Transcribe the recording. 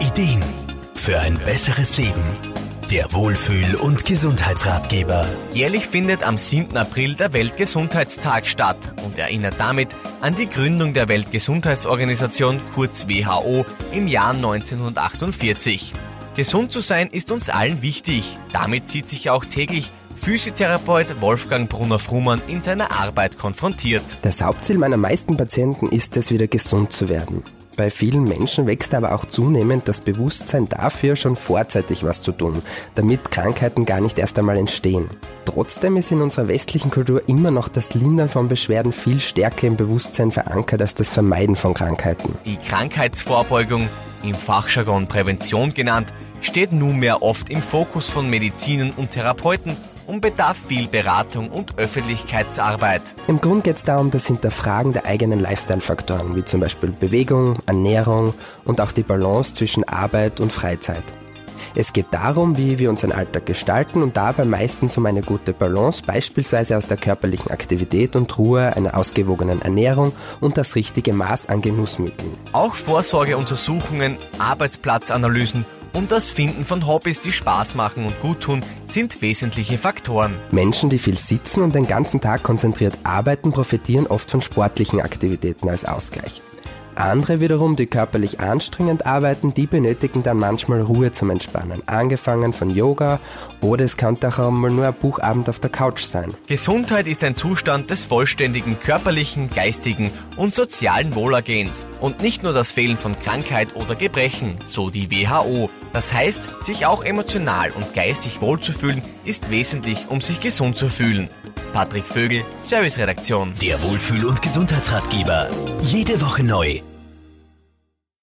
Ideen für ein besseres Leben. Der Wohlfühl- und Gesundheitsratgeber. Jährlich findet am 7. April der Weltgesundheitstag statt und erinnert damit an die Gründung der Weltgesundheitsorganisation kurz WHO im Jahr 1948. Gesund zu sein ist uns allen wichtig. Damit sieht sich auch täglich Physiotherapeut Wolfgang Brunner-Frumann in seiner Arbeit konfrontiert. Das Hauptziel meiner meisten Patienten ist es, wieder gesund zu werden. Bei vielen Menschen wächst aber auch zunehmend das Bewusstsein dafür, schon vorzeitig was zu tun, damit Krankheiten gar nicht erst einmal entstehen. Trotzdem ist in unserer westlichen Kultur immer noch das Lindern von Beschwerden viel stärker im Bewusstsein verankert als das Vermeiden von Krankheiten. Die Krankheitsvorbeugung, im Fachjargon Prävention genannt, steht nunmehr oft im Fokus von Medizinern und Therapeuten und bedarf viel Beratung und Öffentlichkeitsarbeit. Im Grund geht es darum, das Hinterfragen der eigenen Lifestyle-Faktoren, wie zum Beispiel Bewegung, Ernährung und auch die Balance zwischen Arbeit und Freizeit. Es geht darum, wie wir unseren Alltag gestalten und dabei meistens um eine gute Balance, beispielsweise aus der körperlichen Aktivität und Ruhe, einer ausgewogenen Ernährung und das richtige Maß an Genussmitteln. Auch Vorsorgeuntersuchungen, Arbeitsplatzanalysen und das Finden von Hobbys, die Spaß machen und gut tun, sind wesentliche Faktoren. Menschen, die viel sitzen und den ganzen Tag konzentriert arbeiten, profitieren oft von sportlichen Aktivitäten als Ausgleich. Andere wiederum, die körperlich anstrengend arbeiten, die benötigen dann manchmal Ruhe zum Entspannen. Angefangen von Yoga oder es kann auch einmal nur ein Buchabend auf der Couch sein. Gesundheit ist ein Zustand des vollständigen körperlichen, geistigen und sozialen Wohlergehens und nicht nur das Fehlen von Krankheit oder Gebrechen, so die WHO. Das heißt, sich auch emotional und geistig wohlzufühlen, ist wesentlich, um sich gesund zu fühlen. Patrick Vögel, Serviceredaktion. Der Wohlfühl- und Gesundheitsratgeber. Jede Woche neu.